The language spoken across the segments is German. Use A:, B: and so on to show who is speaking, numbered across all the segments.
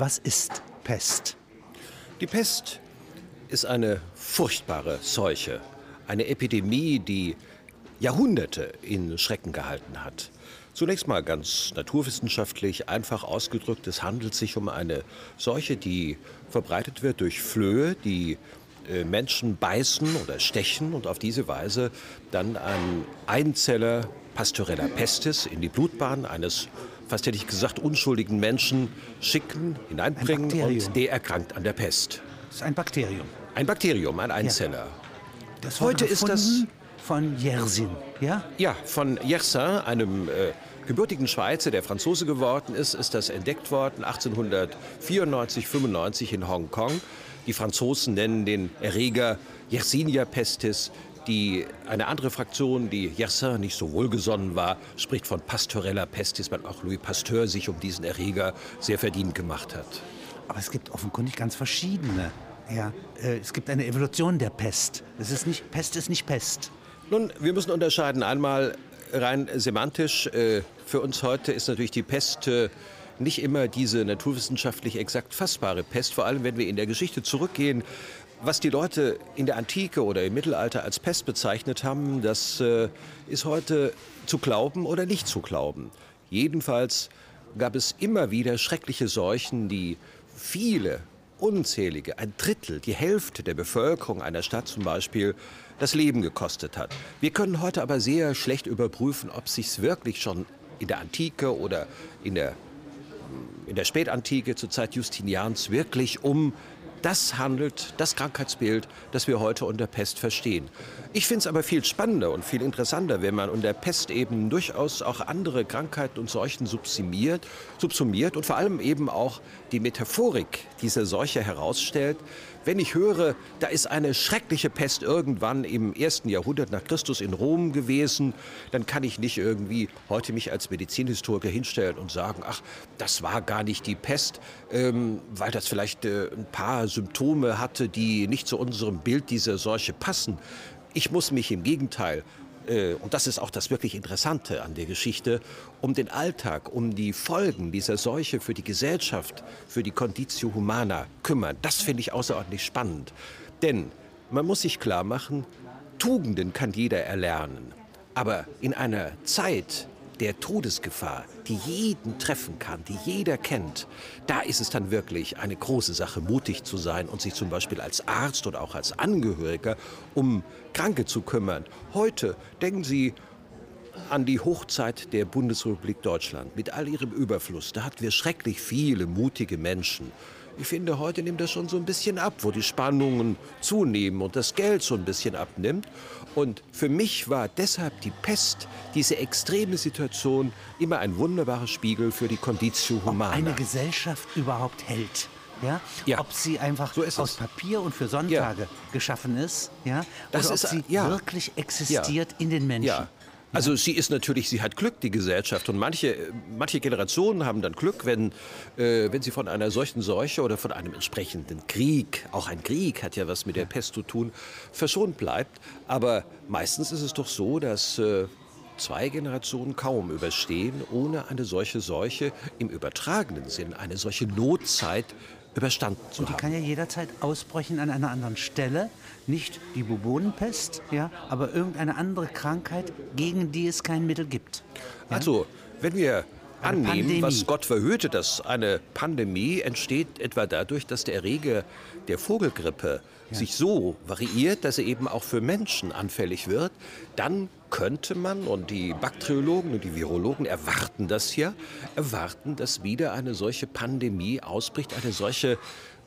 A: Was ist Pest?
B: Die Pest ist eine furchtbare Seuche, eine Epidemie, die Jahrhunderte in Schrecken gehalten hat. Zunächst mal ganz naturwissenschaftlich einfach ausgedrückt, es handelt sich um eine Seuche, die verbreitet wird durch Flöhe, die äh, Menschen beißen oder stechen und auf diese Weise dann ein Einzeller Pasteurella pestis in die Blutbahn eines fast hätte ich gesagt, unschuldigen Menschen schicken, hineinbringen und der erkrankt an der Pest.
A: Das ist ein Bakterium.
B: Ein Bakterium, ein Einzeller. Ja.
A: Das Heute ist das von Yersin, ja?
B: Ja, von Yersin, einem äh, gebürtigen Schweizer, der Franzose geworden ist, ist das entdeckt worden 1894, 95 in Hongkong. Die Franzosen nennen den Erreger Yersinia pestis. Die, eine andere Fraktion, die Yersin nicht so wohlgesonnen war, spricht von Pasteurella pestis, weil auch Louis Pasteur sich um diesen Erreger sehr verdient gemacht hat.
A: Aber es gibt offenkundig ganz verschiedene. Ja, äh, es gibt eine Evolution der Pest. Es ist nicht, Pest ist nicht Pest.
B: Nun, wir müssen unterscheiden. Einmal rein semantisch. Äh, für uns heute ist natürlich die Pest äh, nicht immer diese naturwissenschaftlich exakt fassbare Pest. Vor allem, wenn wir in der Geschichte zurückgehen, was die Leute in der Antike oder im Mittelalter als Pest bezeichnet haben, das äh, ist heute zu glauben oder nicht zu glauben. Jedenfalls gab es immer wieder schreckliche Seuchen, die viele, unzählige, ein Drittel, die Hälfte der Bevölkerung einer Stadt zum Beispiel, das Leben gekostet hat. Wir können heute aber sehr schlecht überprüfen, ob es sich wirklich schon in der Antike oder in der, in der Spätantike zur Zeit Justinians wirklich um das handelt, das Krankheitsbild, das wir heute unter Pest verstehen. Ich finde es aber viel spannender und viel interessanter, wenn man unter Pest eben durchaus auch andere Krankheiten und Seuchen subsumiert, subsumiert und vor allem eben auch die Metaphorik dieser Seuche herausstellt, wenn ich höre, da ist eine schreckliche Pest irgendwann im ersten Jahrhundert nach Christus in Rom gewesen, dann kann ich nicht irgendwie heute mich als Medizinhistoriker hinstellen und sagen, ach, das war gar nicht die Pest, ähm, weil das vielleicht äh, ein paar Symptome hatte, die nicht zu unserem Bild dieser Seuche passen. Ich muss mich im Gegenteil und das ist auch das wirklich Interessante an der Geschichte, um den Alltag, um die Folgen dieser Seuche für die Gesellschaft, für die Conditio Humana kümmern. Das finde ich außerordentlich spannend. Denn man muss sich klar machen, Tugenden kann jeder erlernen. Aber in einer Zeit, der Todesgefahr, die jeden treffen kann, die jeder kennt, da ist es dann wirklich eine große Sache, mutig zu sein und sich zum Beispiel als Arzt oder auch als Angehöriger um Kranke zu kümmern. Heute denken Sie an die Hochzeit der Bundesrepublik Deutschland mit all ihrem Überfluss. Da hatten wir schrecklich viele mutige Menschen. Ich finde, heute nimmt das schon so ein bisschen ab, wo die Spannungen zunehmen und das Geld so ein bisschen abnimmt. Und für mich war deshalb die Pest, diese extreme Situation, immer ein wunderbarer Spiegel für die Conditio Humana.
A: Ob eine Gesellschaft überhaupt hält. Ja? ja? Ob sie einfach so aus Papier und für Sonntage ja. geschaffen ist, ja? Das oder ist, ob sie ja. wirklich existiert in den Menschen.
B: Also sie ist natürlich, sie hat Glück, die Gesellschaft. Und manche, manche Generationen haben dann Glück, wenn, äh, wenn sie von einer solchen Seuche oder von einem entsprechenden Krieg, auch ein Krieg hat ja was mit der Pest zu tun, verschont bleibt. Aber meistens ist es doch so, dass äh, zwei Generationen kaum überstehen, ohne eine solche Seuche im übertragenen Sinn, eine solche Notzeit überstanden zu
A: Und die
B: haben.
A: kann ja jederzeit ausbrechen an einer anderen Stelle. Nicht die Bubonenpest, ja, aber irgendeine andere Krankheit, gegen die es kein Mittel gibt.
B: Ja? Also, wenn wir annehmen, Pandemie. was Gott verhüte, dass eine Pandemie entsteht etwa dadurch, dass der Erreger der Vogelgrippe ja. sich so variiert, dass er eben auch für Menschen anfällig wird, dann könnte man, und die Bakteriologen und die Virologen erwarten das ja, erwarten, dass wieder eine solche Pandemie ausbricht, eine solche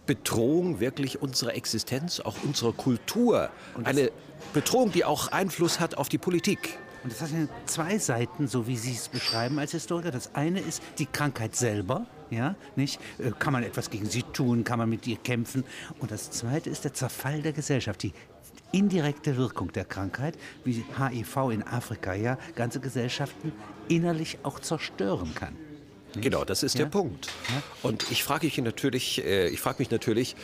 B: Bedrohung wirklich unserer Existenz, auch unserer Kultur. Eine Bedrohung, die auch Einfluss hat auf die Politik.
A: Und das hat ja zwei Seiten, so wie Sie es beschreiben als Historiker. Das eine ist die Krankheit selber, ja, nicht? Äh, kann man etwas gegen sie tun? Kann man mit ihr kämpfen? Und das zweite ist der Zerfall der Gesellschaft, die indirekte Wirkung der Krankheit, wie HIV in Afrika ja ganze Gesellschaften innerlich auch zerstören kann.
B: Genau, das ist ja? der Punkt. Und ich frage mich natürlich, äh, ich frage mich natürlich,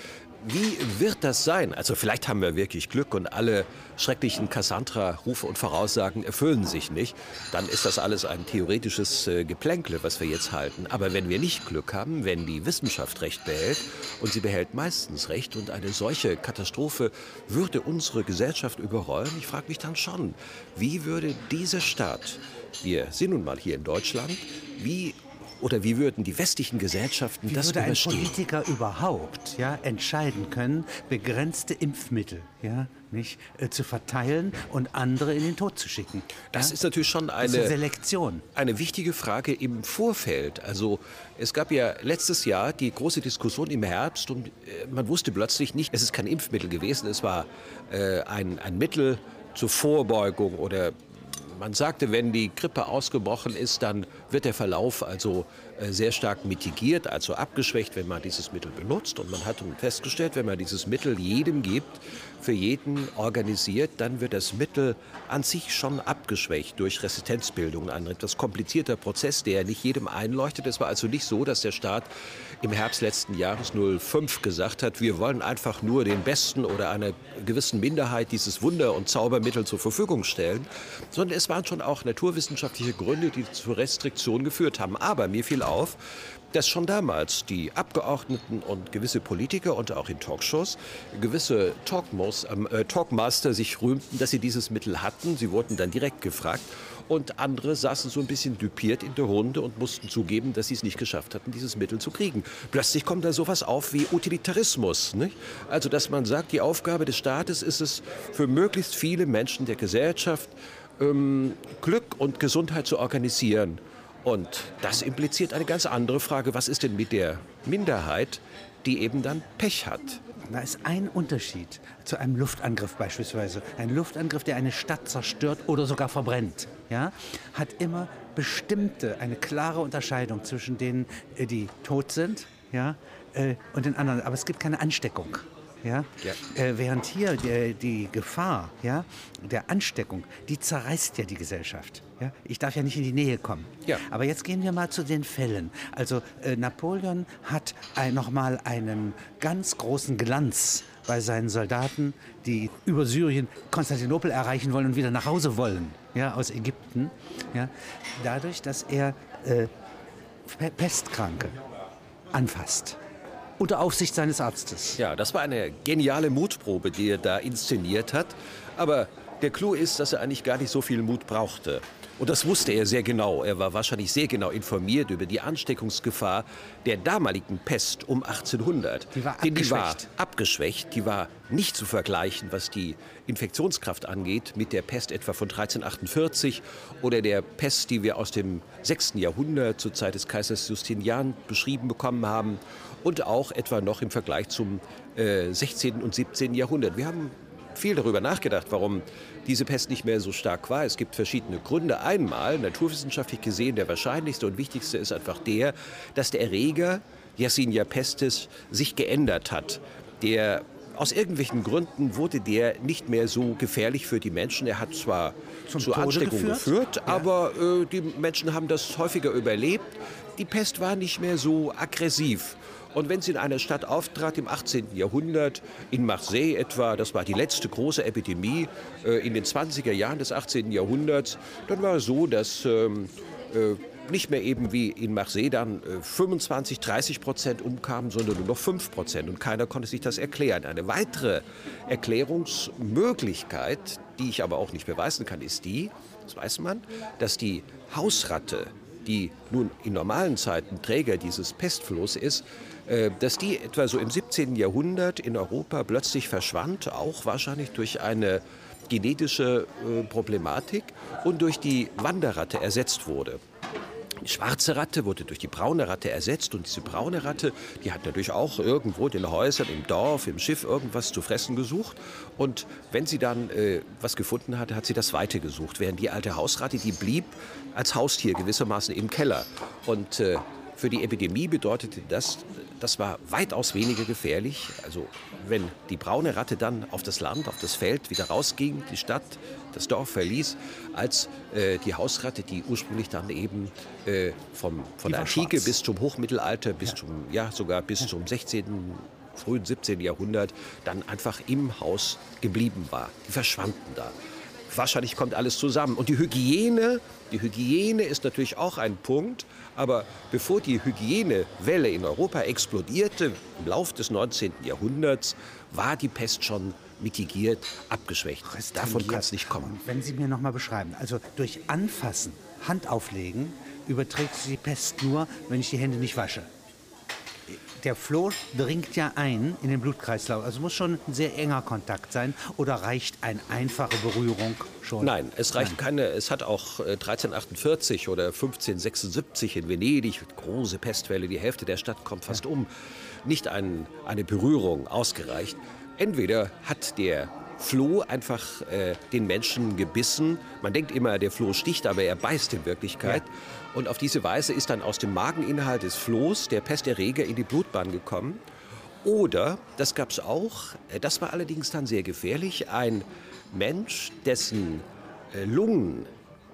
B: wie wird das sein? Also vielleicht haben wir wirklich Glück und alle schrecklichen Cassandra-Rufe und Voraussagen erfüllen sich nicht. Dann ist das alles ein theoretisches äh, Geplänkle, was wir jetzt halten. Aber wenn wir nicht Glück haben, wenn die Wissenschaft Recht behält, und sie behält meistens Recht, und eine solche Katastrophe würde unsere Gesellschaft überrollen, ich frage mich dann schon, wie würde dieser Staat, wir sind nun mal hier in Deutschland, wie oder wie würden die westlichen Gesellschaften
A: wie
B: das
A: würde
B: überstehen?
A: ein Politiker überhaupt ja, entscheiden können, begrenzte Impfmittel ja, nicht, äh, zu verteilen und andere in den Tod zu schicken?
B: Das
A: ja?
B: ist natürlich schon eine,
A: eine Selektion.
B: Eine wichtige Frage im Vorfeld. Also es gab ja letztes Jahr die große Diskussion im Herbst und äh, man wusste plötzlich nicht, es ist kein Impfmittel gewesen, es war äh, ein, ein Mittel zur Vorbeugung oder man sagte, wenn die Grippe ausgebrochen ist, dann wird der Verlauf also sehr stark mitigiert, also abgeschwächt, wenn man dieses Mittel benutzt. Und man hat festgestellt, wenn man dieses Mittel jedem gibt, für jeden organisiert, dann wird das Mittel an sich schon abgeschwächt durch Resistenzbildung. Ein etwas komplizierter Prozess, der nicht jedem einleuchtet. Es war also nicht so, dass der Staat im Herbst letzten Jahres 05 gesagt hat, wir wollen einfach nur den Besten oder einer gewissen Minderheit dieses Wunder- und Zaubermittel zur Verfügung stellen, sondern es waren schon auch naturwissenschaftliche Gründe, die zur Restriktion geführt haben. Aber mir fiel auf, dass schon damals die Abgeordneten und gewisse Politiker und auch in Talkshows gewisse Talkmos, äh, Talkmaster sich rühmten, dass sie dieses Mittel hatten. Sie wurden dann direkt gefragt und andere saßen so ein bisschen düpiert in der Runde und mussten zugeben, dass sie es nicht geschafft hatten, dieses Mittel zu kriegen. Plötzlich kommt da sowas auf wie Utilitarismus. Nicht? Also, dass man sagt, die Aufgabe des Staates ist es, für möglichst viele Menschen der Gesellschaft ähm, Glück und Gesundheit zu organisieren. Und das impliziert eine ganz andere Frage. Was ist denn mit der Minderheit, die eben dann Pech hat?
A: Da ist ein Unterschied zu einem Luftangriff beispielsweise. Ein Luftangriff, der eine Stadt zerstört oder sogar verbrennt, ja, hat immer bestimmte, eine klare Unterscheidung zwischen denen, äh, die tot sind ja, äh, und den anderen. Aber es gibt keine Ansteckung. Ja? ja. Äh, während hier die, die, Gefahr ja, der Ansteckung, die zerreißt ja die Gesellschaft. Ja? Ich darf ja nicht in die Nähe kommen. Ja. Aber jetzt gehen wir mal zu den Fällen. Also äh, Napoleon hat ein, nochmal einen ganz großen Glanz bei seinen Soldaten, die über Syrien Konstantinopel erreichen wollen und wieder nach Hause wollen, ja, aus Ägypten. Ja? Dadurch, dass er äh, Pestkranke anfasst unter Aufsicht seines Arztes.
B: Ja, das war eine geniale Mutprobe, die er da inszeniert hat. Aber der Clou ist, dass er eigentlich gar nicht so viel Mut brauchte. Und das wusste er sehr genau. Er war wahrscheinlich sehr genau informiert über die Ansteckungsgefahr der damaligen Pest um 1800.
A: Die war abgeschwächt.
B: Die war abgeschwächt. Die war nicht zu vergleichen, was die Infektionskraft angeht, mit der Pest etwa von 1348 oder der Pest, die wir aus dem 6. Jahrhundert zur Zeit des Kaisers Justinian beschrieben bekommen haben und auch etwa noch im Vergleich zum äh, 16. und 17. Jahrhundert. Wir haben viel darüber nachgedacht, warum diese Pest nicht mehr so stark war. Es gibt verschiedene Gründe. Einmal, naturwissenschaftlich gesehen, der wahrscheinlichste und wichtigste ist einfach der, dass der Erreger Yersinia pestis sich geändert hat. Der aus irgendwelchen Gründen wurde der nicht mehr so gefährlich für die Menschen. Er hat zwar Zum zu Ansteckung geführt, geführt ja. aber äh, die Menschen haben das häufiger überlebt. Die Pest war nicht mehr so aggressiv. Und wenn sie in einer Stadt auftrat im 18. Jahrhundert, in Marseille etwa, das war die letzte große Epidemie äh, in den 20er Jahren des 18. Jahrhunderts, dann war es so, dass ähm, äh, nicht mehr eben wie in Marseille dann äh, 25, 30 Prozent umkamen, sondern nur noch 5 Prozent. Und keiner konnte sich das erklären. Eine weitere Erklärungsmöglichkeit, die ich aber auch nicht beweisen kann, ist die, das weiß man, dass die Hausratte, die nun in normalen Zeiten Träger dieses Pestflohs ist, äh, dass die etwa so im 17. Jahrhundert in Europa plötzlich verschwand, auch wahrscheinlich durch eine genetische äh, Problematik und durch die Wanderratte ersetzt wurde. Die schwarze Ratte wurde durch die braune Ratte ersetzt und diese braune Ratte, die hat natürlich auch irgendwo in den Häusern, im Dorf, im Schiff irgendwas zu fressen gesucht und wenn sie dann äh, was gefunden hatte, hat sie das Weite gesucht, während die alte Hausratte, die blieb als Haustier gewissermaßen im Keller und äh, Für die Epidemie bedeutete das, das war weitaus weniger gefährlich. Also wenn die braune Ratte dann auf das Land, auf das Feld wieder rausging, die Stadt, das Dorf verließ, als äh, die Hausratte, die ursprünglich dann eben äh, vom, von
A: Die
B: der Antike
A: schwarz.
B: bis zum Hochmittelalter, bis zum, ja sogar bis zum 16., frühen 17. Jahrhundert dann einfach im Haus geblieben war. Die verschwanden da. Wahrscheinlich kommt alles zusammen. Und die Hygiene, die Hygiene ist natürlich auch ein Punkt. Aber bevor die Hygienewelle in Europa explodierte, im Lauf des 19. Jahrhunderts, war die Pest schon mitigiert, abgeschwächt. Davon kann es nicht kommen.
A: Wenn Sie mir noch mal beschreiben, also durch Anfassen, Hand auflegen, überträgt sich die Pest nur, wenn ich die Hände nicht wasche. Der Floh dringt ja ein in den Blutkreislauf. Also muss schon ein sehr enger Kontakt sein. Oder reicht eine einfache Berührung schon?
B: Nein, es reicht keine. Es hat auch äh, 1348 oder 1576 in Venedig große Pestwelle, die Hälfte der Stadt kommt fast um. Nicht ein, eine Berührung ausgereicht. Entweder hat der Floh einfach äh, den Menschen gebissen. Man denkt immer, der Floh sticht, aber er beißt in Wirklichkeit. Und auf diese Weise ist dann aus dem Mageninhalt des Flohs der Pesterreger in die Blutbahn gekommen. Oder, das gab es auch, äh, das war allerdings dann sehr gefährlich, ein Mensch, dessen äh, Lungen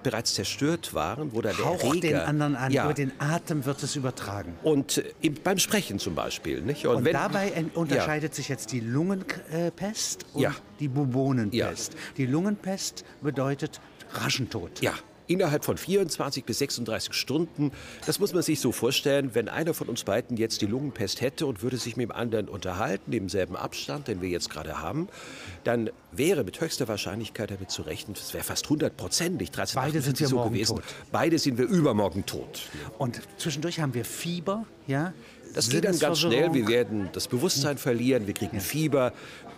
B: bereits zerstört waren, wo dann der
A: Hauch
B: Erreger...
A: den anderen an.
B: Ja,
A: Über den Atem wird es übertragen.
B: und äh, im- beim Sprechen zum Beispiel. Nicht?
A: Und
B: wenn-
A: dabei unterscheidet sich jetzt die Lungenpest und
B: Ja.
A: die Bubonenpest. Die Lungenpest bedeutet Raschentod.
B: Ja, innerhalb von 24 bis 36 Stunden. Das muss man sich so vorstellen, wenn einer von uns beiden jetzt die Lungenpest hätte und würde sich mit dem anderen unterhalten, im selben Abstand, den wir jetzt gerade haben, dann wäre mit höchster Wahrscheinlichkeit damit zu rechnen, das wäre fast hundertprozentig,
A: Beide sind wir
B: so
A: morgen
B: gewesen.
A: tot.
B: Beide sind wir übermorgen tot.
A: Und zwischendurch haben wir Fieber, ja.
B: Das geht dann ganz schnell. Wir werden das Bewusstsein verlieren, wir kriegen Fieber.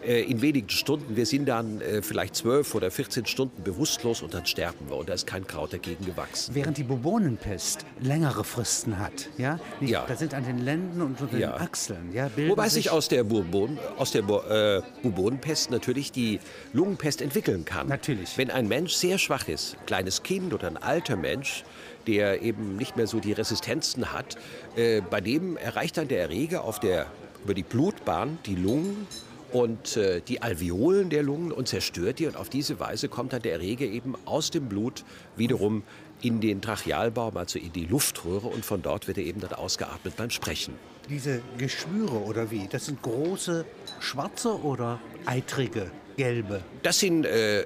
B: Äh, in wenigen Stunden, wir sind dann äh, vielleicht 12 oder 14 Stunden bewusstlos und dann sterben wir. Und da ist kein Kraut dagegen gewachsen.
A: Während die Bubonenpest längere Fristen hat, ja. Nicht,
B: Ja.
A: Da sind an den Lenden und unter
B: Ja.
A: den Achseln, ja.
B: Wobei sich aus der, Bourbon, aus der äh, Bubonenpest natürlich die Lungenpest entwickeln kann.
A: Natürlich.
B: Wenn ein Mensch sehr schwach ist, ein kleines Kind oder ein alter Mensch, der eben nicht mehr so die Resistenzen hat, äh, bei dem erreicht dann der Erreger auf der, über die Blutbahn die Lungen und äh, die Alveolen der Lungen und zerstört die. Und auf diese Weise kommt dann der Erreger eben aus dem Blut wiederum in den Trachealbaum, also in die Luftröhre. Und von dort wird er eben dann ausgeatmet beim Sprechen.
A: Diese Geschwüre oder wie? Das sind große schwarze oder eitrige gelbe
B: Das sind äh,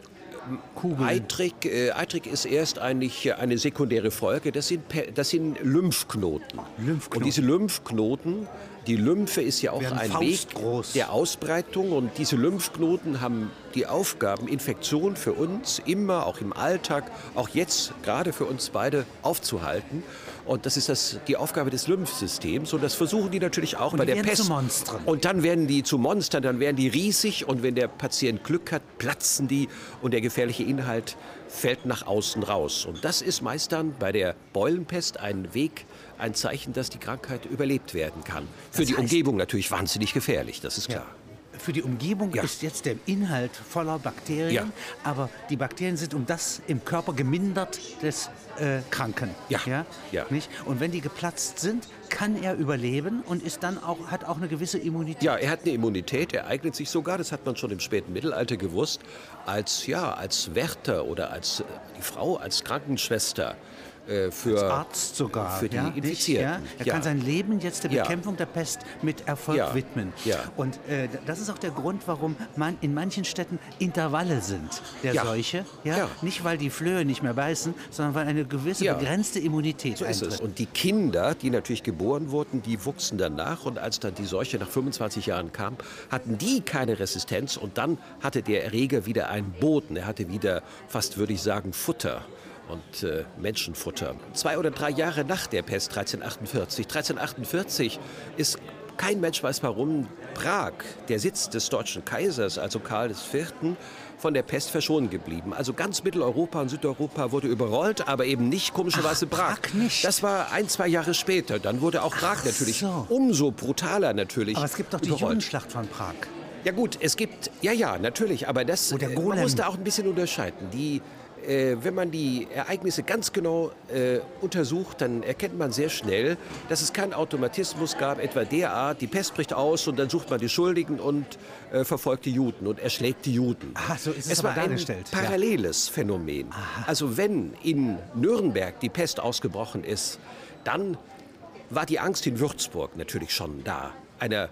A: Kugeln.
B: Eitrig, äh, Eitrig ist erst eigentlich eine sekundäre Folge. Das sind, das sind Lymphknoten.
A: Lymphknoten.
B: Und diese Lymphknoten, die Lymphe ist ja auch ein Weg
A: faustgroß.
B: der Ausbreitung. Und diese Lymphknoten haben die Aufgaben, Infektionen für uns immer, auch im Alltag, auch jetzt gerade für uns beide aufzuhalten. Und das ist das, die Aufgabe des Lymphsystems. Und das versuchen die natürlich auch
A: Und
B: bei der Pest. Und dann werden die zu Monstern, dann werden die riesig und wenn der Patient Glück hat, platzen die und der gefährliche Inhalt fällt nach außen raus. Und das ist meist dann bei der Beulenpest ein Weg, ein Zeichen, dass die Krankheit überlebt werden kann. Für
A: Das
B: die Umgebung natürlich wahnsinnig gefährlich, das ist klar.
A: Für die Umgebung
B: Ja.
A: ist jetzt der Inhalt voller Bakterien,
B: Ja.
A: aber die Bakterien sind um das im Körper gemindert des äh, Kranken.
B: Ja.
A: Ja?
B: Ja.
A: Nicht? Und wenn die geplatzt sind, kann er überleben und ist dann auch, hat auch eine gewisse Immunität.
B: Ja, er hat eine Immunität, er eignet sich sogar, das hat man schon im späten Mittelalter gewusst, als, ja, als Wärter oder als äh, die Frau, als Krankenschwester für,
A: Als Arzt sogar.
B: für die
A: ja?
B: Infizierten.
A: Ja? Er
B: Ja.
A: kann sein Leben jetzt der. Bekämpfung der Pest mit Erfolg widmen.
B: Ja.
A: Und äh, das ist auch der Grund, warum man in manchen Städten Intervalle sind der. Seuche. Ja? Nicht, weil die Flöhe nicht mehr beißen, sondern weil eine gewisse begrenzte Immunität
B: So ist
A: eintritt.
B: es. Und die Kinder, die natürlich geboren wurden, die wuchsen dann nach. Und als dann die Seuche nach 25 Jahren kam, hatten die keine Resistenz. Und dann hatte der Erreger wieder einen Boden. Er hatte wieder, fast würde ich sagen, Futter und äh, Menschenfutter. Zwei oder drei Jahre nach der Pest 1348. 1348 ist kein Mensch weiß warum Prag, der Sitz des deutschen Kaisers, also Karl IV., von der Pest verschont geblieben. Also ganz Mitteleuropa und Südeuropa wurde überrollt, aber eben nicht komischerweise Prag.
A: Prag nicht.
B: Das war ein, zwei Jahre später. Dann wurde auch Prag
A: Ach
B: natürlich
A: so.
B: umso brutaler natürlich
A: Aber es gibt doch die
B: überrollt.
A: Judenschlacht von Prag.
B: Ja gut, es gibt, ja, ja, natürlich, aber das, äh, man muss da auch ein bisschen unterscheiden. Die, äh, wenn man die Ereignisse ganz genau äh, untersucht, dann erkennt man sehr schnell, dass es keinen Automatismus gab, etwa derart, die Pest bricht aus und dann sucht man die Schuldigen und äh, verfolgt die Juden und erschlägt die Juden.
A: Ah, so ist es,
B: es war ein paralleles ja. Phänomen. Aha. Also wenn in Nürnberg die Pest ausgebrochen ist, dann war die Angst in Würzburg natürlich schon da. Einer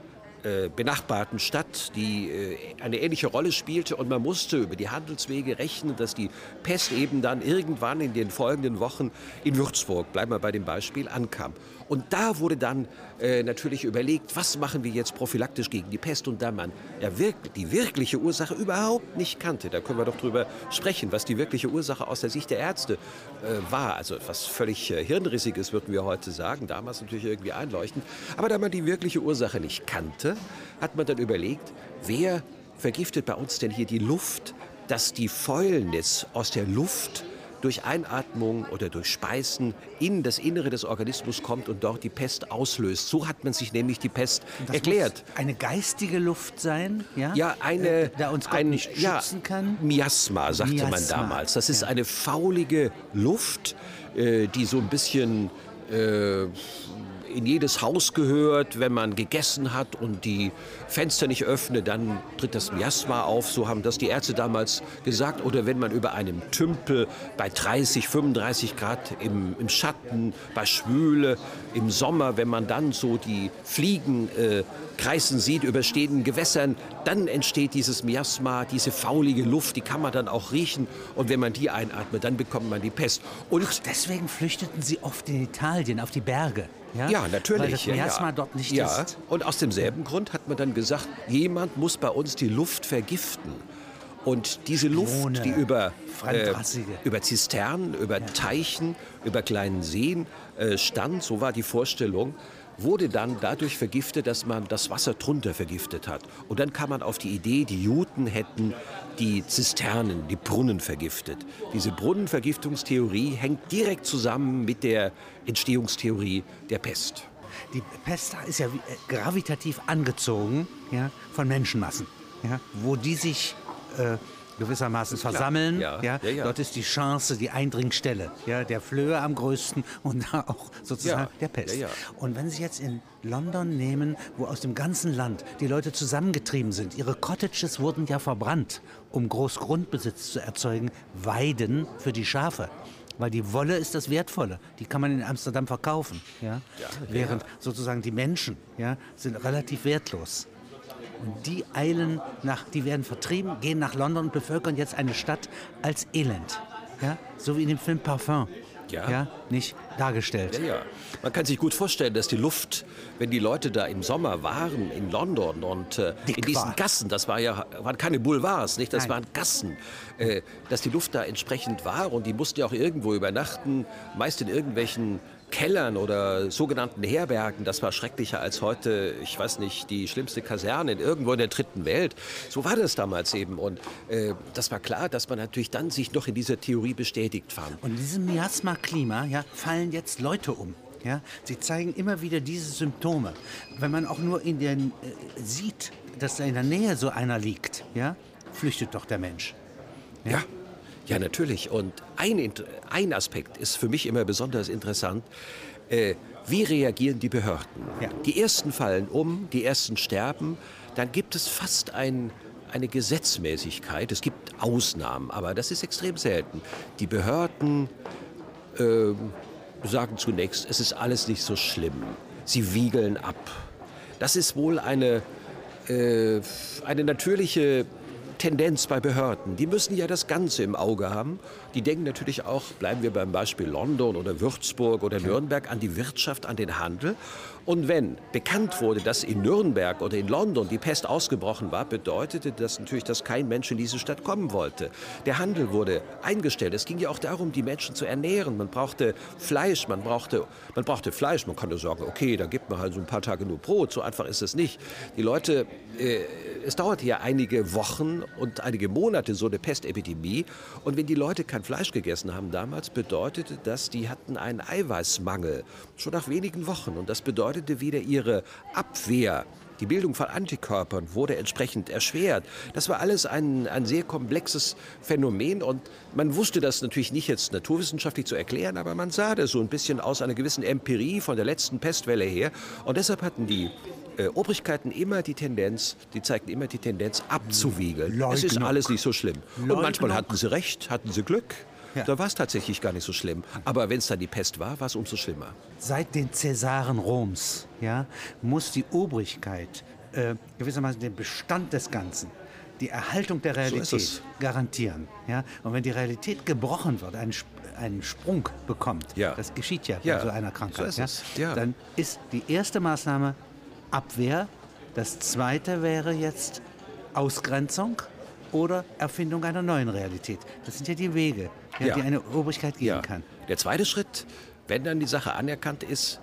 B: benachbarten Stadt, die äh, eine ähnliche Rolle spielte. Und man musste über die Handelswege rechnen, dass die Pest eben dann irgendwann in den folgenden Wochen in Würzburg, bleiben wir bei dem Beispiel, ankam. Und da wurde dann äh, natürlich überlegt, was machen wir jetzt prophylaktisch gegen die Pest. Und da man ja wirklich, die wirkliche Ursache überhaupt nicht kannte, da können wir doch drüber sprechen, was die wirkliche Ursache aus der Sicht der Ärzte äh, war. Also etwas völlig äh, Hirnrissiges, würden wir heute sagen, damals natürlich irgendwie einleuchtend. Aber da man die wirkliche Ursache nicht kannte, hat man dann überlegt, wer vergiftet bei uns denn hier die Luft, dass die Fäulnis aus der Luft durch Einatmung oder durch Speisen in das Innere des Organismus kommt und dort die Pest auslöst. So hat man sich nämlich die Pest das erklärt.
A: eine geistige Luft sein, ja?
B: Ja, eine,
A: äh, da uns Gott ein, nicht schützen ja, kann.
B: Miasma sagte Miasma. man damals. Das ist ja. eine faulige Luft, äh, die so ein bisschen äh, in jedes Haus gehört. Wenn man gegessen hat und die Fenster nicht öffnet, dann tritt das Miasma auf. So haben das die Ärzte damals gesagt. Oder wenn man über einem Tümpel bei 30, 35 Grad im, im Schatten, bei Schwüle, im Sommer, wenn man dann so die Fliegen äh, kreisen sieht über stehenden Gewässern, dann entsteht dieses Miasma, diese faulige Luft, die kann man dann auch riechen. Und wenn man die einatmet, dann bekommt man die Pest.
A: Und Ach, deswegen flüchteten Sie oft in Italien auf die Berge.
B: Ja, ja natürlich. Weil
A: das
B: Miasma
A: ja, dort nicht
B: ja.
A: ist.
B: Und aus demselben Grund hat man dann gesagt, jemand muss bei uns die Luft vergiften. Und diese Luft, die über, äh, über Zisternen, über ja. Teichen, über kleinen Seen äh, stand, so war die Vorstellung, wurde dann dadurch vergiftet, dass man das Wasser drunter vergiftet hat. Und dann kam man auf die Idee, die Juden hätten die Zisternen, die Brunnen vergiftet. Diese Brunnenvergiftungstheorie hängt direkt zusammen mit der Entstehungstheorie der Pest.
A: Die Pest ist ja äh, gravitativ angezogen ja, von Menschenmassen, ja, wo die sich äh, gewissermaßen versammeln. Ja. Ja, ja, Dort ist die Chance, die Eindringstelle ja, der Flöhe am größten und da auch sozusagen der Pest. Und wenn Sie jetzt in London nehmen, wo aus dem ganzen Land die Leute zusammengetrieben sind, ihre Cottages wurden ja verbrannt, um Großgrundbesitz zu erzeugen, Weiden für die Schafe. Weil die Wolle ist das Wertvolle. Die kann man in Amsterdam verkaufen. Ja? Während sozusagen die Menschen ja, sind relativ wertlos. Und die eilen nach, die werden vertrieben, gehen nach London und bevölkern jetzt eine Stadt als Elend. Ja? So wie in dem Film Parfum. Ja. ja. nicht dargestellt.
B: Ja, ja. Man kann sich gut vorstellen, dass die Luft, wenn die Leute da im Sommer waren in London und äh, in diesen war. Gassen, das war ja, waren keine Boulevards, nicht? Das Nein. waren Gassen, äh, dass die Luft da entsprechend war und die mussten ja auch irgendwo übernachten, meist in irgendwelchen Kellern oder sogenannten Herbergen, das war schrecklicher als heute, ich weiß nicht, die schlimmste Kaserne irgendwo in der dritten Welt. So war das damals eben. Und äh, das war klar, dass man natürlich dann sich noch in dieser Theorie bestätigt fand.
A: Und in diesem Miasma-Klima ja, fallen jetzt Leute um. Ja? Sie zeigen immer wieder diese Symptome. Wenn man auch nur in den, äh, sieht, dass da in der Nähe so einer liegt, ja, flüchtet doch der Mensch.
B: ja. ja. Ja, natürlich. Und ein, ein Aspekt ist für mich immer besonders interessant. Äh, wie reagieren die Behörden? Ja. Die ersten fallen um, die ersten sterben. Dann gibt es fast ein, eine Gesetzmäßigkeit. Es gibt Ausnahmen, aber das ist extrem selten. Die Behörden äh, sagen zunächst, es ist alles nicht so schlimm. Sie wiegeln ab. Das ist wohl eine, äh, eine natürliche Tendenz bei Behörden. Die müssen ja das Ganze im Auge haben. Die denken natürlich auch, bleiben wir beim Beispiel London oder Würzburg oder Nürnberg, an die Wirtschaft, an den Handel. Und wenn bekannt wurde, dass in Nürnberg oder in London die Pest ausgebrochen war, bedeutete das natürlich, dass kein Mensch in diese Stadt kommen wollte. Der Handel wurde eingestellt. Es ging ja auch darum, die Menschen zu ernähren. Man brauchte Fleisch, man brauchte, man brauchte Fleisch. Man konnte sagen, okay, da gibt man halt so ein paar Tage nur Brot. So einfach ist es nicht. Die Leute, äh, es dauerte ja einige Wochen und einige Monate so eine Pestepidemie. Und wenn die Leute kein Fleisch gegessen haben damals, bedeutete das, die hatten einen Eiweißmangel. Schon nach wenigen Wochen. Und das bedeutet, bedeutete wieder ihre Abwehr Die Bildung von Antikörpern wurde entsprechend erschwert. Das war alles ein, ein sehr komplexes Phänomen und man wusste das natürlich nicht jetzt naturwissenschaftlich zu erklären, aber man sah das so ein bisschen aus einer gewissen Empirie von der letzten Pestwelle her. Und deshalb hatten die äh, Obrigkeiten immer die Tendenz, die zeigten immer die Tendenz abzuwiegeln.
A: Leugnung.
B: Es ist alles nicht so schlimm. Und manchmal
A: Leugnung.
B: hatten sie recht, hatten sie Glück.
A: Ja.
B: Da war es tatsächlich gar nicht so schlimm. Aber wenn es dann die Pest war, war es umso schlimmer.
A: Seit den Cäsaren Roms ja, muss die Obrigkeit äh, gewissermaßen den Bestand des Ganzen, die Erhaltung der Realität
B: es.
A: garantieren. Ja? Und wenn die Realität gebrochen wird, einen, einen Sprung bekommt,
B: Ja.
A: das geschieht ja,
B: Ja,
A: bei so einer Krankheit,
B: so es. Ja.
A: dann ist die erste Maßnahme Abwehr. Das zweite wäre jetzt Ausgrenzung oder Erfindung einer neuen Realität. Das sind ja die Wege, ja,
B: Ja.
A: die eine Obrigkeit gehen
B: Ja.
A: kann.
B: Der zweite Schritt, wenn dann die Sache anerkannt ist,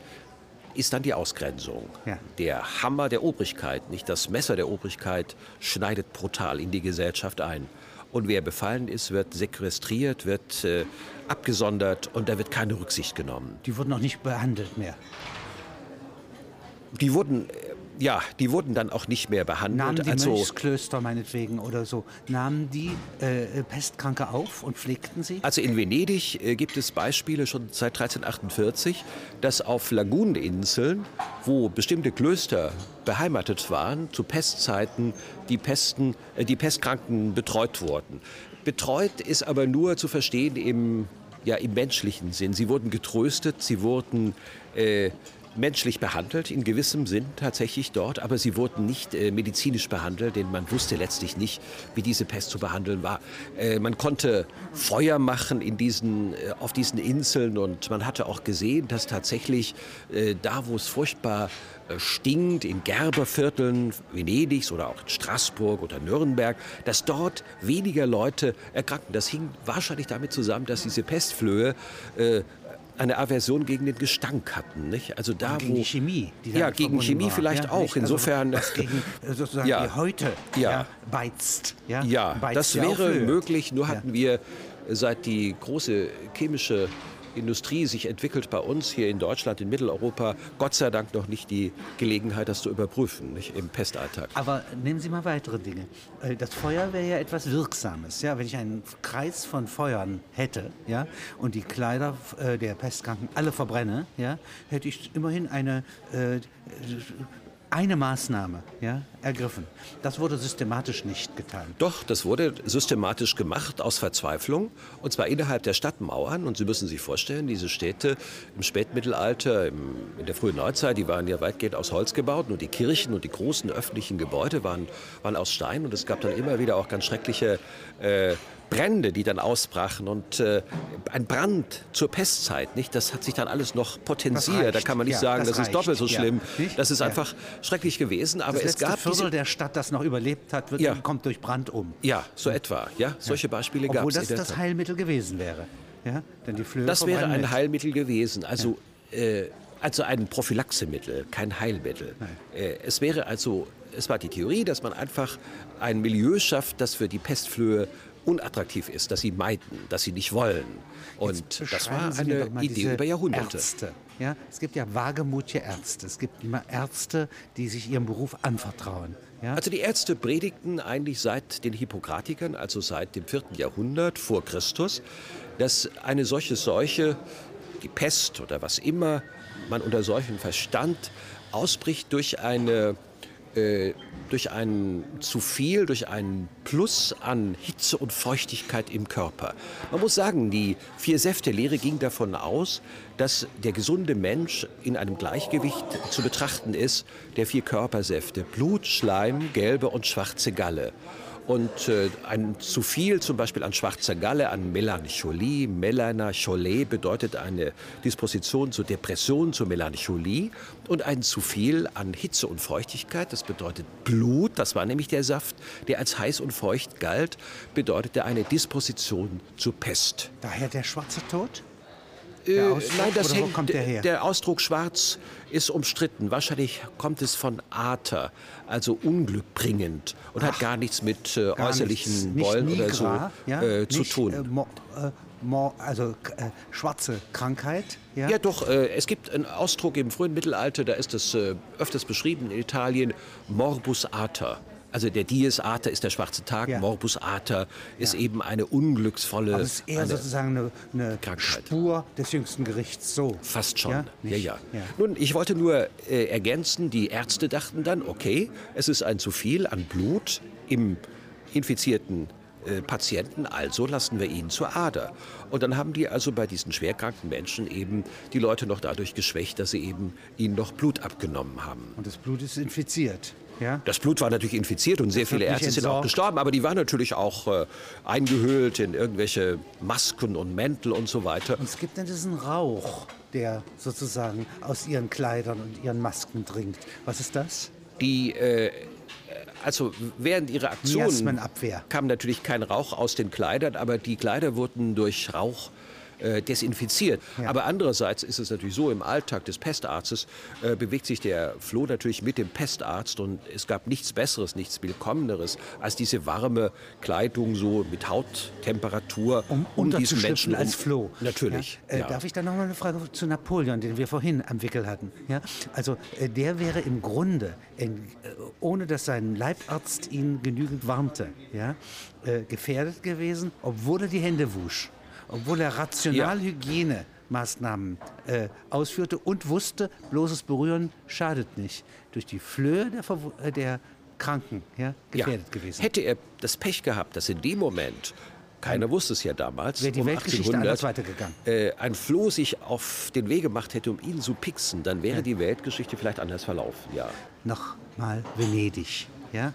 B: ist dann die Ausgrenzung. Der Hammer der Obrigkeit, nicht das Messer der Obrigkeit, schneidet brutal in die Gesellschaft ein. Und wer befallen ist, wird sequestriert, wird äh, abgesondert und da wird keine Rücksicht genommen.
A: Die wurden noch nicht behandelt mehr.
B: Die wurden, äh, ja, die wurden dann auch nicht mehr behandelt.
A: Nahmen die
B: also,
A: Mönchsklöster meinetwegen oder so, nahmen die äh, Pestkranke auf und pflegten sie?
B: Also in Venedig äh, gibt es Beispiele schon seit 1348, dass auf Laguneninseln, wo bestimmte Klöster beheimatet waren, zu Pestzeiten die, Pesten, äh, die Pestkranken betreut wurden. Betreut ist aber nur zu verstehen im, ja, im menschlichen Sinn. Sie wurden getröstet, sie wurden äh, menschlich behandelt, in gewissem Sinn tatsächlich dort, aber sie wurden nicht äh, medizinisch behandelt, denn man wusste letztlich nicht, wie diese Pest zu behandeln war. Äh, man konnte Feuer machen in diesen, äh, auf diesen Inseln und man hatte auch gesehen, dass tatsächlich äh, da, wo es furchtbar äh, stinkt, in Gerbervierteln Venedigs oder auch in Straßburg oder Nürnberg, dass dort weniger Leute erkrankten. Das hing wahrscheinlich damit zusammen, dass diese Pestflöhe äh, eine Aversion gegen den Gestank hatten. Nicht? Also da,
A: gegen
B: wo
A: die Chemie. Die
B: ja, gegen Chemie
A: war,
B: vielleicht
A: ja,
B: auch.
A: Also
B: Insofern
A: was gegen äh, sozusagen
B: Ja.
A: die heute
B: Ja.
A: ja. beizt. Ja,
B: Ja,
A: Beizt
B: das wäre möglich. Nur hatten wir, seit die große chemische Industrie sich entwickelt bei uns hier in Deutschland, in Mitteleuropa, Gott sei Dank noch nicht die Gelegenheit, das zu überprüfen nicht, im Pestalltag.
A: Aber nehmen Sie mal weitere Dinge. Äh, Das Feuer wäre ja etwas Wirksames. Ja? Wenn ich einen Kreis von Feuern hätte ja? und die Kleider äh, der Pestkranken alle verbrenne, ja? hätte ich immerhin eine, äh, eine Maßnahme ja? Ergriffen. Das wurde systematisch nicht getan.
B: Doch, das wurde systematisch gemacht aus Verzweiflung und zwar innerhalb der Stadtmauern. Und Sie müssen sich vorstellen, diese Städte im Spätmittelalter, im, in der frühen Neuzeit, die waren ja weitgehend aus Holz gebaut. Nur die Kirchen und die großen öffentlichen Gebäude waren, waren aus Stein. Und es gab dann immer wieder auch ganz schreckliche äh, Brände, die dann ausbrachen. Und äh, ein Brand zur Pestzeit, nicht? das hat sich dann alles noch potenziert. Da kann man nicht
A: Ja,
B: sagen,
A: das
B: das, ist doppelt so
A: Ja.
B: schlimm.
A: Nicht?
B: Das ist
A: Ja.
B: einfach schrecklich gewesen. Aber es gab
A: Viertel der Stadt, das noch überlebt hat, wird,
B: Ja.
A: kommt durch Brand um.
B: ja, so etwa. Ja, solche Beispiele gab
A: Obwohl
B: es
A: das
B: der
A: das
B: Tat.
A: Heilmittel gewesen wäre. Ja? Denn die Flöhe
B: Das wäre ein. Heilmittel gewesen, also, äh, also ein Prophylaxemittel, kein Heilmittel. Äh, es wäre also, es war die Theorie, dass man einfach ein Milieu schafft, das für die Pestflöhe unattraktiv ist, dass sie meiden, dass sie nicht wollen. Und das war eine Idee über Jahrhunderte.
A: Ärzte. Ja, es gibt ja wagemutige Ärzte. Es gibt immer Ärzte, die sich ihrem Beruf anvertrauen. Ja?
B: Also die Ärzte predigten eigentlich seit den Hippokratikern, also seit dem 4. Jahrhundert vor Christus, dass eine solche Seuche, die Pest oder was immer man unter Seuchen verstand, ausbricht durch eine äh, durch ein zu viel, durch einen Plus an Hitze und Feuchtigkeit im Körper. Man muss sagen, die Vier-Säfte-Lehre ging davon aus, dass der gesunde Mensch in einem Gleichgewicht zu betrachten ist der vier Körpersäfte Blut, Schleim, gelbe und schwarze Galle. Und äh, ein zu viel zum Beispiel an schwarzer Galle, an Melancholie, Melancholie bedeutet eine Disposition zur Depression, zur Melancholie. Und ein zu viel an Hitze und Feuchtigkeit, das bedeutet Blut, das war nämlich der Saft, der als heiß und feucht galt, bedeutete eine Disposition zur Pest.
A: Daher der schwarze Tod?
B: Äh,
A: Der Ausdruck,
B: nein, das hängt,
A: kommt der her?
B: der Ausdruck schwarz ist umstritten. Wahrscheinlich kommt es von Ater, also unglückbringend und hat gar nichts mit äh,
A: Gar
B: äußerlichen
A: nichts.
B: Wollen oder so
A: ja?
B: äh, zu
A: nicht,
B: tun.
A: Äh, mo, äh, also äh, schwarze Krankheit.
B: Ja, ja doch, es gibt einen Ausdruck im frühen Mittelalter, da ist das äh, öfters beschrieben in Italien, Morbus Ater. Also der Dies Ater ist der schwarze Tag, ja. Morbus Ater ist ja. eben eine unglücksvolle
A: Aber es ist eher sozusagen eine, eine Spur des jüngsten Gerichts. So.
B: Fast schon. Ja, ja, ja, Nun, ich wollte nur äh, ergänzen, die Ärzte dachten dann, okay, es ist ein zu viel an Blut im infizierten äh, Patienten, also lassen wir ihn zur Ader. Und dann haben die also bei diesen schwerkranken Menschen eben die Leute noch dadurch geschwächt, dass sie eben ihnen noch Blut abgenommen haben.
A: Und das Blut ist infiziert. Ja?
B: Das Blut war natürlich infiziert und sehr viele Ärzte sind auch gestorben, aber die waren natürlich auch äh, eingehüllt in irgendwelche Masken und Mäntel und so weiter.
A: Und es gibt dann diesen Rauch, der sozusagen aus ihren Kleidern und ihren Masken dringt. Was ist das?
B: Die äh, also während ihrer Aktionen kam natürlich kein Rauch aus den Kleidern, aber die Kleider wurden durch Rauch äh, desinfiziert. Ja. Aber andererseits ist es natürlich so, im Alltag des Pestarztes äh, bewegt sich der Floh natürlich mit dem Pestarzt und es gab nichts Besseres, nichts Willkommeneres als diese warme Kleidung so mit Hauttemperatur
A: um, um diesen Menschen als Floh.
B: Natürlich.
A: Ja? Äh, ja. Darf ich da noch mal eine Frage zu Napoleon, den wir vorhin am Wickel hatten? Ja? Also äh, der wäre im Grunde, in, äh, ohne dass sein Leibarzt ihn genügend warnte, ja, äh, gefährdet gewesen, obwohl er die Hände wusch obwohl er rational Hygienemaßnahmen äh, ausführte und wusste, bloßes Berühren schadet nicht. Durch die Flöhe der, Verw äh, der Kranken ja, gefährdet ja. gewesen.
B: Hätte er das Pech gehabt, dass in dem Moment keiner wusste es ja damals.
A: Wäre die um Weltgeschichte 1800, anders weitergegangen.
B: Äh, ein Floh sich auf den Weg gemacht hätte, um ihn zu pixen, dann wäre ja. die Weltgeschichte vielleicht anders verlaufen. Ja.
A: Nochmal Venedig. Ja?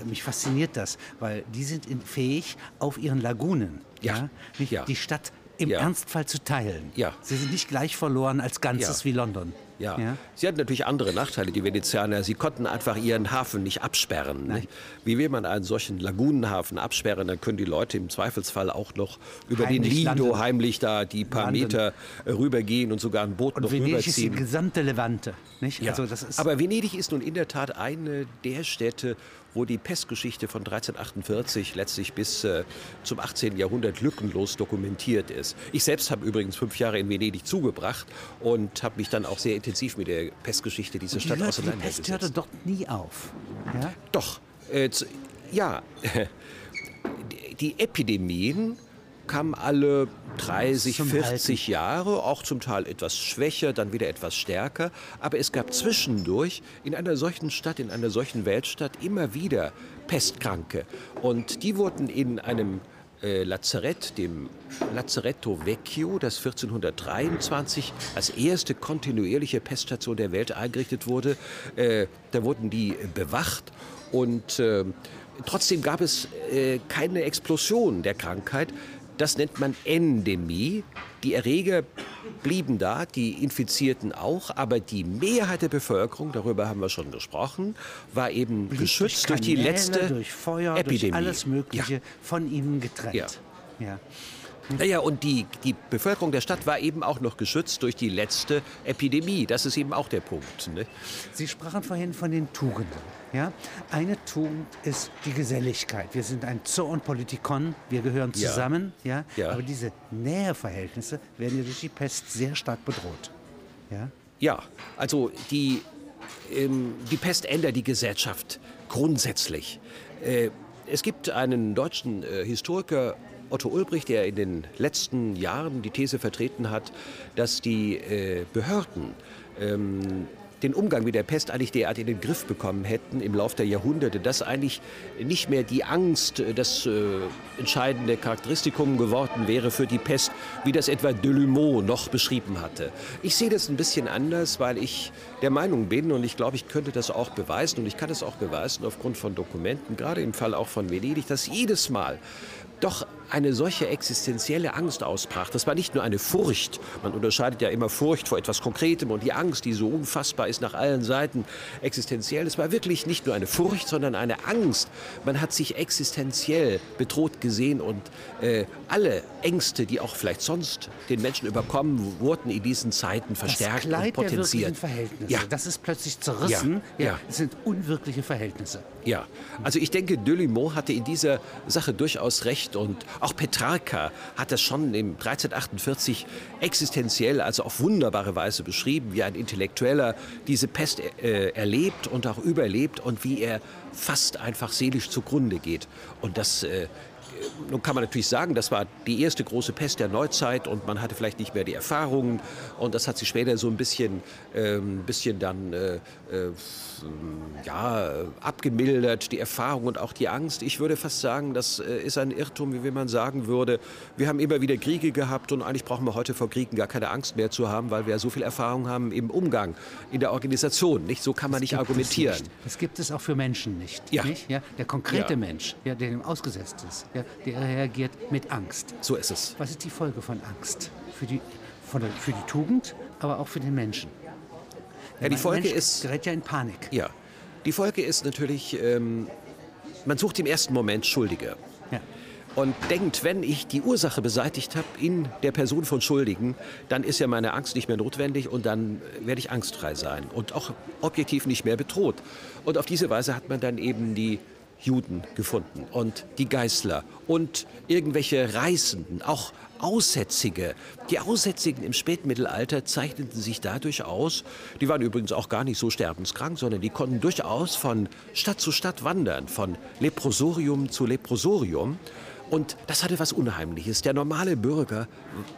A: Äh, mich fasziniert das, weil die sind fähig, auf ihren Lagunen ja. Nicht ja. die Stadt im ja. Ernstfall zu teilen. Ja. Sie sind nicht gleich verloren als Ganzes ja. wie London.
B: Ja. ja. Sie hatten natürlich andere Nachteile, die Venezianer. Sie konnten einfach ihren Hafen nicht absperren. Nicht? Wie will man einen solchen Lagunenhafen absperren? Dann können die Leute im Zweifelsfall auch noch über heimlich den Lido landen. heimlich da die paar landen. Meter rübergehen und sogar ein Boot und noch Venedig rüberziehen.
A: ist die gesamte Levante. Nicht?
B: Ja. Also das ist Aber Venedig ist nun in der Tat eine der Städte, wo die Pestgeschichte von 1348 letztlich bis äh, zum 18. Jahrhundert lückenlos dokumentiert ist. Ich selbst habe übrigens fünf Jahre in Venedig zugebracht und habe mich dann auch sehr intensiv mit der Pestgeschichte dieser Stadt
A: Leute,
B: auseinandergesetzt.
A: Die Pest hörte dort nie auf.
B: Ja? Doch, äh, ja. die Epidemien kamen alle 30, 40 Jahre, auch zum Teil etwas schwächer, dann wieder etwas stärker. Aber es gab zwischendurch in einer solchen Stadt, in einer solchen Weltstadt immer wieder Pestkranke. Und die wurden in einem äh, Lazarett, dem Lazaretto Vecchio, das 1423 als erste kontinuierliche Peststation der Welt eingerichtet wurde. Äh, da wurden die bewacht und äh, trotzdem gab es äh, keine Explosion der Krankheit. Das nennt man Endemie. Die Erreger blieben da, die Infizierten auch, aber die Mehrheit der Bevölkerung, darüber haben wir schon gesprochen, war eben Blieb geschützt durch, durch, die letzte
A: durch Feuer,
B: Epidemie.
A: Durch alles Mögliche ja. von ihnen getrennt.
B: Ja. ja. Naja, und die, die Bevölkerung der Stadt war eben auch noch geschützt durch die letzte Epidemie. Das ist eben auch der Punkt. Ne?
A: Sie sprachen vorhin von den Tugenden. Ja? Eine Tugend ist die Geselligkeit. Wir sind ein Zoo und Politikon, wir gehören zusammen. Ja. ja. ja. Aber diese Näheverhältnisse werden ja durch die Pest sehr stark bedroht.
B: Ja, ja also die, ähm, die Pest ändert die Gesellschaft grundsätzlich. Äh, es gibt einen deutschen äh, Historiker, Otto Ulbrich, der in den letzten Jahren die These vertreten hat, dass die äh, Behörden ähm, den Umgang mit der Pest eigentlich derart in den Griff bekommen hätten im Laufe der Jahrhunderte, dass eigentlich nicht mehr die Angst das äh, entscheidende Charakteristikum geworden wäre für die Pest, wie das etwa Delumeau noch beschrieben hatte. Ich sehe das ein bisschen anders, weil ich der Meinung bin und ich glaube, ich könnte das auch beweisen und ich kann es auch beweisen aufgrund von Dokumenten, gerade im Fall auch von Venedig, dass jedes Mal doch eine solche existenzielle Angst ausbrach. Das war nicht nur eine Furcht. Man unterscheidet ja immer Furcht vor etwas Konkretem und die Angst, die so unfassbar ist nach allen Seiten existenziell. Es war wirklich nicht nur eine Furcht, sondern eine Angst. Man hat sich existenziell bedroht gesehen und äh, alle Ängste, die auch vielleicht sonst den Menschen überkommen, wurden in diesen Zeiten verstärkt das Kleid und potenziert.
A: Der Verhältnisse. Ja. Das ist plötzlich zerrissen. Ja. ja. Das sind unwirkliche Verhältnisse.
B: Ja, also ich denke, Delimont hatte in dieser Sache durchaus recht und Auch Petrarca hat das schon im 1348 existenziell, also auf wunderbare Weise beschrieben, wie ein Intellektueller diese Pest äh, erlebt und auch überlebt und wie er fast einfach seelisch zugrunde geht. Und das äh, nun kann man natürlich sagen, das war die erste große Pest der Neuzeit und man hatte vielleicht nicht mehr die Erfahrungen und das hat sich später so ein bisschen, äh, bisschen dann äh, äh, ja, abgemildert, die Erfahrung und auch die Angst. Ich würde fast sagen, das äh, ist ein Irrtum, wie wenn man sagen würde, wir haben immer wieder Kriege gehabt und eigentlich brauchen wir heute vor Kriegen gar keine Angst mehr zu haben, weil wir so viel Erfahrung haben im Umgang, in der Organisation. Nicht? So kann man das nicht argumentieren. Nicht.
A: Das gibt es auch für Menschen nicht.
B: Ja.
A: nicht? ja der konkrete ja. Mensch, ja, der dem ausgesetzt ist, ja, der reagiert mit Angst.
B: So ist es.
A: Was ist die Folge von Angst? Für die, von der, für die Tugend, aber auch für den Menschen.
B: Ja, die Folge
A: Mensch
B: ist.
A: gerät ja in Panik.
B: Ja. Die Folge ist natürlich, ähm, man sucht im ersten Moment Schuldige.
A: Ja.
B: Und denkt, wenn ich die Ursache beseitigt habe in der Person von Schuldigen, dann ist ja meine Angst nicht mehr notwendig und dann werde ich angstfrei sein und auch objektiv nicht mehr bedroht. Und auf diese Weise hat man dann eben die Juden gefunden und die Geißler und irgendwelche Reißenden, auch Aussätzige. Die Aussätzigen im Spätmittelalter zeichneten sich dadurch aus, die waren übrigens auch gar nicht so sterbenskrank, sondern die konnten durchaus von Stadt zu Stadt wandern, von Leprosorium zu Leprosorium. Und das hatte was Unheimliches. Der normale Bürger,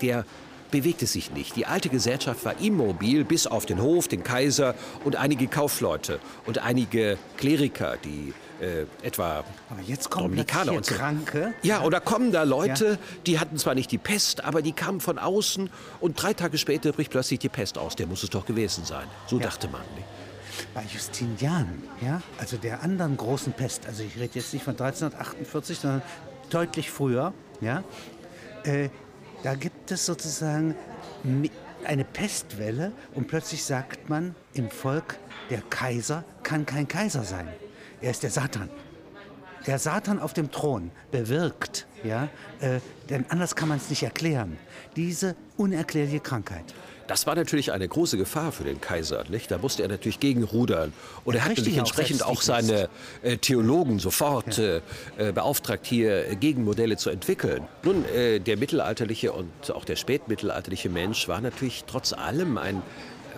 B: der bewegte sich nicht. Die alte Gesellschaft war immobil, bis auf den Hof, den Kaiser und einige Kaufleute und einige Kleriker, die äh, etwa
A: aber jetzt kommen Dominikaner und so. Kranke.
B: Ja, oder kommen da Leute, ja. die hatten zwar nicht die Pest, aber die kamen von außen und drei Tage später bricht plötzlich die Pest aus. Der muss es doch gewesen sein. So ja. dachte man.
A: Bei Justinian, ja, also der anderen großen Pest, also ich rede jetzt nicht von 1348, sondern deutlich früher, ja, äh, da gibt es sozusagen eine Pestwelle und plötzlich sagt man im Volk, der Kaiser kann kein Kaiser sein. Er ist der Satan. Der Satan auf dem Thron bewirkt, ja, äh, denn anders kann man es nicht erklären, diese unerklärliche Krankheit.
B: Das war natürlich eine große Gefahr für den Kaiser. Nicht? Da musste er natürlich gegenrudern. Und er hat natürlich entsprechend auch, auch seine äh, Theologen sofort ja. äh, beauftragt, hier Gegenmodelle zu entwickeln. Nun, äh, der mittelalterliche und auch der spätmittelalterliche Mensch war natürlich trotz allem ein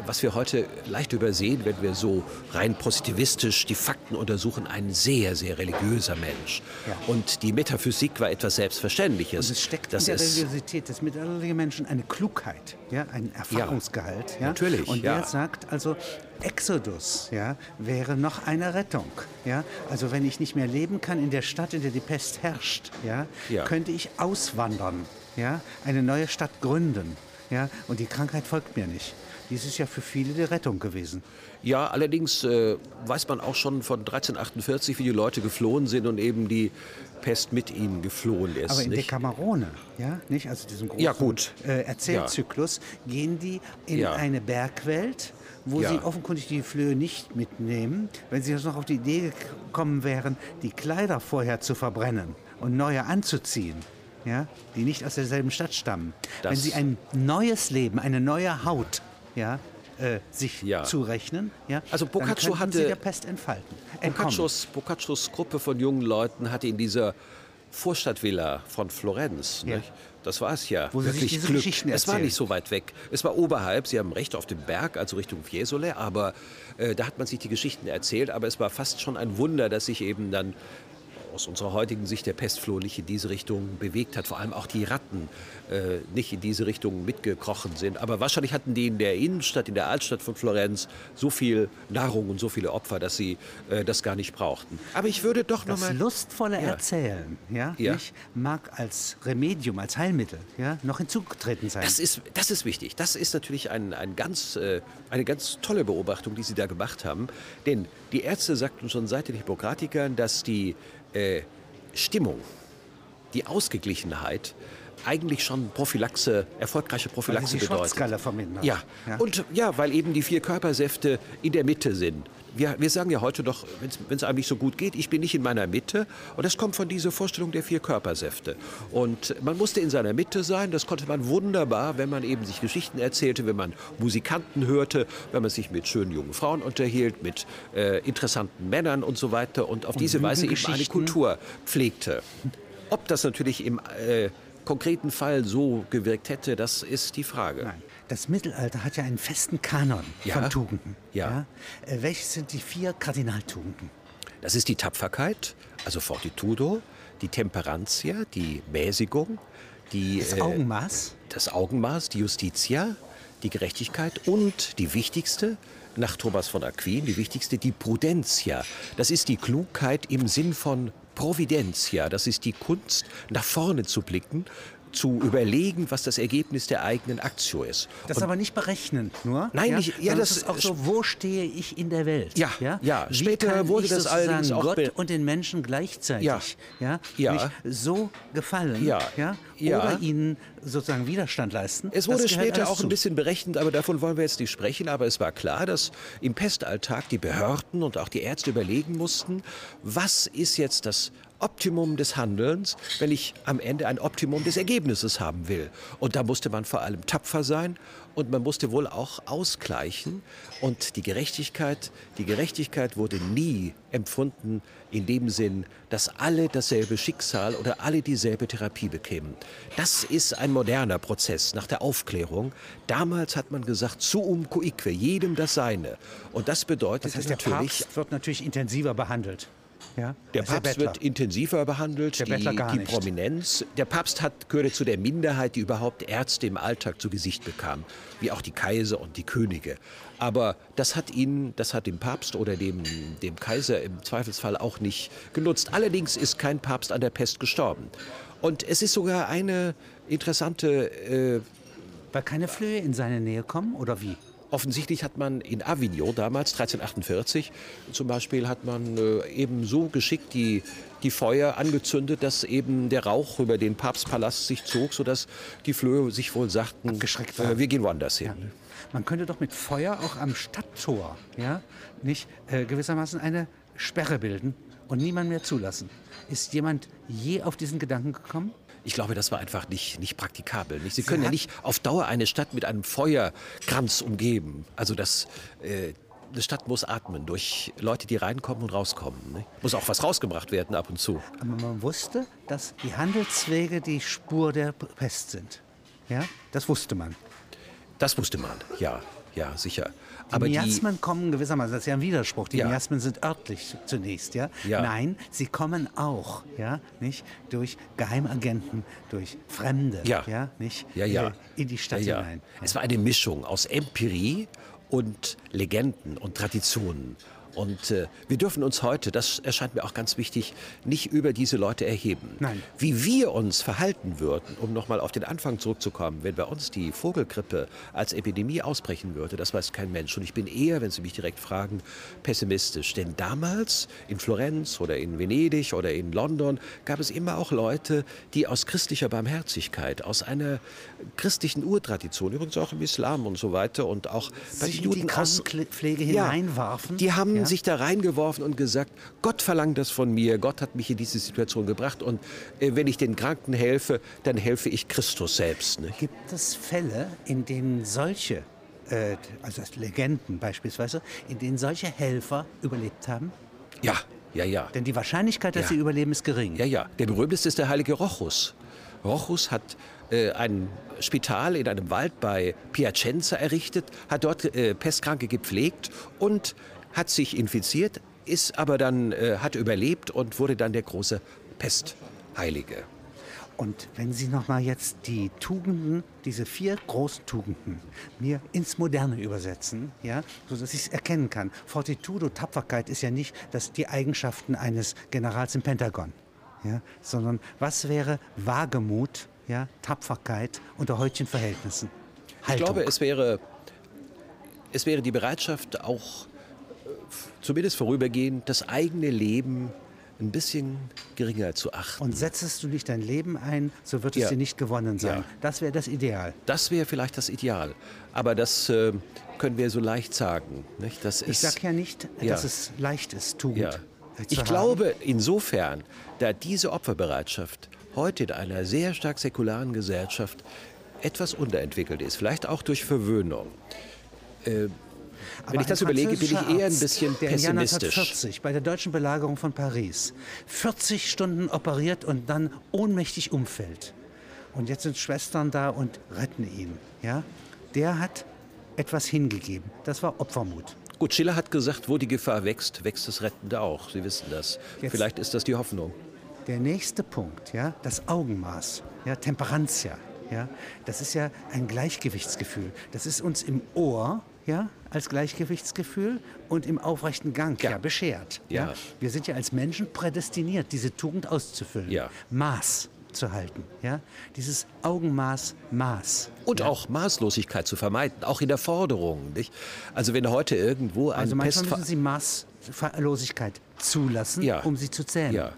B: was wir heute leicht übersehen, wenn wir so rein positivistisch die Fakten untersuchen, ein sehr, sehr religiöser Mensch. Ja. Und die Metaphysik war etwas Selbstverständliches.
A: Und es steckt das in der Religiosität des mittelalterlichen Menschen eine Klugheit, ja, ein Erfahrungsgehalt. Ja,
B: ja. Natürlich.
A: Und der sagt also, Exodus ja, wäre noch eine Rettung. Ja? Also wenn ich nicht mehr leben kann in der Stadt, in der die Pest herrscht, ja, ja. könnte ich auswandern, ja, eine neue Stadt gründen. Ja, und die Krankheit folgt mir nicht. Dies ist ja für viele die Rettung gewesen.
B: Ja, allerdings äh, weiß man auch schon von 1348, wie die Leute geflohen sind und eben die Pest mit ihnen geflohen ist.
A: Aber in
B: nicht?
A: Decamerone, ja, nicht? Also diesem großen
B: ja.
A: Äh, Erzählzyklus, ja. gehen die in ja. eine Bergwelt, wo sie offenkundig die Flöhe nicht mitnehmen. Wenn sie jetzt noch auf die Idee gekommen wären, die Kleider vorher zu verbrennen und neue anzuziehen, ja, die nicht aus derselben Stadt stammen. Das Wenn sie ein neues Leben, eine neue Haut ja, äh, sich ja. rechnen, ja,
B: also Boccaccio
A: hatte
B: sie
A: der Pest entfalten.
B: Boccaccios, Boccaccios Gruppe von jungen Leuten hatte in dieser Vorstadtvilla von Florenz, ja. das war es ja,
A: Wo wirklich
B: Glück.
A: Geschichten
B: es war nicht so weit weg. Es war oberhalb, Sie haben recht, auf dem Berg, also Richtung Fiesole, aber äh, da hat man sich die Geschichten erzählt, aber es war fast schon ein Wunder, dass sich eben dann aus unserer heutigen Sicht der Pestfloh nicht in diese Richtung bewegt hat. Vor allem auch die Ratten äh, nicht in diese Richtung mitgekrochen sind. Aber wahrscheinlich hatten die in der Innenstadt, in der Altstadt von Florenz so viel Nahrung und so viele Opfer, dass sie äh, das gar nicht brauchten. Aber ich würde doch noch
A: das
B: mal
A: lustvolle ja. Erzählen, ja, ja. Nicht, mag als Remedium, als Heilmittel, ja, noch hinzugetreten sein.
B: Das ist, das ist wichtig. Das ist natürlich ein, ein ganz, äh, eine ganz tolle Beobachtung, die Sie da gemacht haben. Denn die Ärzte sagten schon seit den Hippokratikern, dass die äh, Stimmung, die Ausgeglichenheit eigentlich schon Prophylaxe, erfolgreiche Prophylaxe
A: weil die
B: bedeutet.
A: vermindern.
B: Ja. ja, und ja, weil eben die vier Körpersäfte in der Mitte sind. Wir, wir sagen ja heute doch, wenn es einem nicht so gut geht, ich bin nicht in meiner Mitte. Und das kommt von dieser Vorstellung der vier Körpersäfte. Und man musste in seiner Mitte sein. Das konnte man wunderbar, wenn man eben sich Geschichten erzählte, wenn man Musikanten hörte, wenn man sich mit schönen jungen Frauen unterhielt, mit äh, interessanten Männern und so weiter. Und auf und diese Weise eben eine Kultur pflegte. Ob das natürlich im äh, konkreten Fall so gewirkt hätte, das ist die Frage.
A: Nein. Das Mittelalter hat ja einen festen Kanon
B: Ja.
A: von Tugenden.
B: Ja.
A: Äh, welche sind die vier Kardinaltugenden?
B: Das ist die Tapferkeit, also Fortitudo, die Temperantia, die Mäßigung, die,
A: Das
B: äh,
A: Augenmaß?
B: das Augenmaß, die Justitia, die Gerechtigkeit und die wichtigste, nach Thomas von Aquin, die wichtigste, die Prudentia. Das ist die Klugheit im Sinn von Providentia. Das ist die Kunst, nach vorne zu blicken, zu überlegen, was das Ergebnis der eigenen Aktio ist.
A: Das aber nicht berechnen, nur.
B: Nein,
A: ja?
B: nicht- ja, das-
A: ist auch so, wo stehe ich in der Welt?
B: Ja, ja.
A: Wie
B: Später wurde
A: ich
B: das allerdings auch
A: Gott und den Menschen gleichzeitig
B: Ja.
A: Ja,
B: Ja.
A: So gefallen
B: Ja.
A: Ja?
B: Ja.
A: oder ihnen sozusagen Widerstand leisten.
B: Es wurde später auch ein bisschen berechnet, aber davon wollen wir jetzt nicht sprechen. Aber es war klar, dass im Pestalltag die Behörden und auch die Ärzte überlegen mussten, was ist jetzt das Optimum des Handelns, wenn ich am Ende ein Optimum des Ergebnisses haben will. Und da musste man vor allem tapfer sein und man musste wohl auch ausgleichen. Und die Gerechtigkeit, die Gerechtigkeit wurde nie empfunden in dem Sinn, dass alle dasselbe Schicksal oder alle dieselbe Therapie bekämen. Das ist ein moderner Prozess nach der Aufklärung. Damals hat man gesagt, suum cuique, jedem das Seine. Und das bedeutet
A: Das heißt, der
B: natürlich,
A: Papst wird natürlich intensiver behandelt. Ja?
B: der Papst
A: Bettler.
B: wird intensiver behandelt,
A: Der
B: die, die. Prominenz. Der Papst hat, gehörte zu der Minderheit, die überhaupt Ärzte im Alltag zu Gesicht bekam, wie auch die Kaiser und die Könige. Aber das hat ihn, das hat dem Papst oder dem, dem Kaiser im Zweifelsfall auch nicht genutzt. Allerdings ist kein Papst an der Pest gestorben. Und es ist sogar eine interessante äh,
A: Weil keine Flöhe in seine Nähe kommen, oder wie?
B: Offensichtlich hat man in Avignon damals, 1348 zum Beispiel, hat man äh, eben so geschickt die, die Feuer angezündet, dass eben der Rauch über den Papstpalast sich zog, sodass die Flöhe sich wohl sagten,
A: Abgeschreckt
B: äh, wir gehen woanders hin.
A: Ja. Man könnte doch mit Feuer auch am Stadttor ja, nicht äh, gewissermaßen eine Sperre bilden und niemand mehr zulassen. Ist jemand je auf diesen Gedanken gekommen?
B: Ich glaube, das war einfach nicht, nicht praktikabel. Nicht? Sie können ja nicht auf Dauer eine Stadt mit einem Feuerkranz umgeben. Also das, äh, eine Stadt muss atmen durch Leute, die reinkommen und rauskommen. Nicht? Muss auch was rausgebracht werden ab und zu.
A: Aber man wusste, dass die Handelswege die Spur der Pest sind. Ja, das wusste man.
B: Das wusste man, ja, ja, sicher.
A: Die
B: Aber die,
A: Miasmen kommen gewissermaßen, das ist ja ein Widerspruch. Die
B: Ja.
A: Miasmen sind örtlich zunächst, ja?
B: Ja.
A: Nein, sie kommen auch, ja, nicht durch Geheimagenten, durch Fremde,
B: Ja.
A: ja, nicht
B: ja, ja.
A: in die Stadt hinein.
B: Es war eine Mischung aus Empirie und Legenden und Traditionen. Und äh, wir dürfen uns heute, das erscheint mir auch ganz wichtig, nicht über diese Leute erheben.
A: Nein.
B: Wie wir uns verhalten würden, um nochmal auf den Anfang zurückzukommen, wenn bei uns die Vogelgrippe als Epidemie ausbrechen würde, das weiß kein Mensch. Und ich bin eher, wenn Sie mich direkt fragen, pessimistisch. Denn damals in Florenz oder in Venedig oder in London gab es immer auch Leute, die aus christlicher Barmherzigkeit, aus einer christlichen Urtradition, übrigens auch im Islam und so weiter und auch bei
A: Sich
B: den
A: in die
B: Juden aus
A: Krankenpflege
B: Ja,
A: hineinwarfen.
B: Die haben
A: ja?
B: Sich da reingeworfen und gesagt, Gott verlangt das von mir, Gott hat mich in diese Situation gebracht und äh, wenn ich den Kranken helfe, dann helfe ich Christus selbst. Nicht?
A: Gibt es Fälle, in denen solche, äh, also Legenden beispielsweise, in denen solche Helfer überlebt haben?
B: Ja, ja, ja.
A: Denn die Wahrscheinlichkeit, dass
B: Ja.
A: sie überleben, ist gering.
B: Ja, ja. Der berühmteste ist der heilige Rochus. Rochus hat äh, ein Spital in einem Wald bei Piacenza errichtet, hat dort äh, Pestkranke gepflegt und hat sich infiziert, ist aber dann, äh, hat überlebt und wurde dann der große Pestheilige.
A: Und wenn Sie noch mal jetzt die Tugenden, diese vier großen Tugenden, mir ins Moderne übersetzen, ja, so dass ich es erkennen kann. Fortitudo, Tapferkeit ist ja nicht das, die Eigenschaften eines Generals im Pentagon, ja, sondern was wäre Wagemut, ja, Tapferkeit unter heutigen Verhältnissen?
B: Ich
A: Haltung.
B: glaube, es wäre, es wäre die Bereitschaft, auch zumindest vorübergehend das eigene Leben ein bisschen geringer zu achten.
A: Und setzest du nicht dein Leben ein, so wird es
B: Ja.
A: dir nicht gewonnen sein.
B: Ja.
A: Das wäre das Ideal.
B: Das wäre vielleicht das Ideal. Aber das äh, können wir so leicht sagen. Nicht? Das
A: Ich sage ja nicht,
B: Ja.
A: dass es leicht ist, Tugend
B: Ich glaube insofern, da diese Opferbereitschaft heute in einer sehr stark säkularen Gesellschaft etwas unterentwickelt ist, vielleicht auch durch Verwöhnung, äh, Aber Wenn ich das überlege, bin ich eher ein bisschen
A: der
B: pessimistisch.
A: Der 1940 bei der deutschen Belagerung von Paris 40 Stunden operiert und dann ohnmächtig umfällt. Und jetzt sind Schwestern da und retten ihn. Ja? Der hat etwas hingegeben. Das war Opfermut.
B: Gut, Schiller hat gesagt, wo die Gefahr wächst, wächst das Rettende auch. Sie wissen das. Jetzt Vielleicht ist das die Hoffnung.
A: Der nächste Punkt, ja, das Augenmaß, ja, Temperantia, ja, das ist ja ein Gleichgewichtsgefühl. Das ist uns im Ohr ja, als Gleichgewichtsgefühl und im aufrechten Gang ja, ja beschert. Ja. ja. Wir sind ja als Menschen prädestiniert, diese Tugend auszufüllen. Ja. Maß zu halten. Ja? Dieses Augenmaß, Maß.
B: Und ja. auch Maßlosigkeit zu vermeiden, auch in der Forderung. Nicht? Also wenn heute irgendwo ein
A: Also manchmal müssen Sie Maßlosigkeit zulassen, ja. um sie zu zählen.
B: Ja.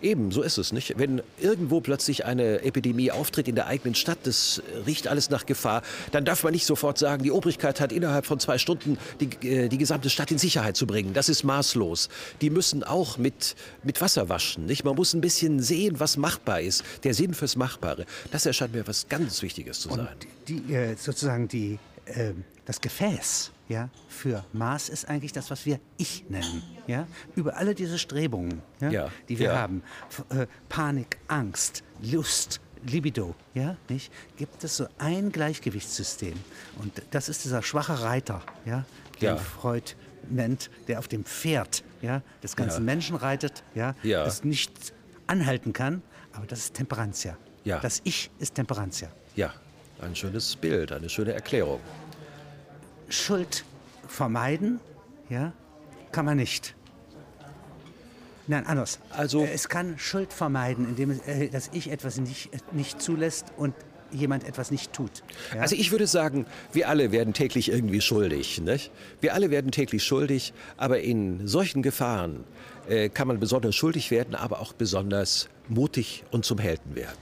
B: Eben, so ist es nicht. Wenn irgendwo plötzlich eine Epidemie auftritt in der eigenen Stadt, das riecht alles nach Gefahr, dann darf man nicht sofort sagen, die Obrigkeit hat innerhalb von zwei Stunden die, äh, die gesamte Stadt in Sicherheit zu bringen. Das ist maßlos. Die müssen auch mit, mit Wasser waschen. Nicht? Man muss ein bisschen sehen, was machbar ist. Der Sinn fürs Machbare. Das erscheint mir was ganz Wichtiges zu sein. Und
A: die, äh, sozusagen die, äh, das Gefäß ja, für Maß ist eigentlich das, was wir Ich nennen. Ja? Über alle diese Strebungen, ja, ja die wir ja. haben, äh, Panik, Angst, Lust, Libido, ja, nicht, gibt es so ein Gleichgewichtssystem. Und das ist dieser schwache Reiter, ja, den Freud nennt, der auf dem Pferd ja, des ganzen Menschen reitet, ja, das nicht anhalten kann, aber das ist Temperantia. Ja. Das Ich ist Temperantia.
B: Ja, ein schönes Bild, eine schöne Erklärung.
A: Schuld vermeiden, ja, kann man nicht. Nein, anders. Also äh, es kann Schuld vermeiden, indem es, äh, dass ich etwas nicht, nicht zulässt und jemand etwas nicht tut.
B: Ja? Also ich würde sagen, wir alle werden täglich irgendwie schuldig. Nicht? Wir alle werden täglich schuldig, aber in solchen Gefahren äh, kann man besonders schuldig werden, aber auch besonders mutig und zum Helden werden.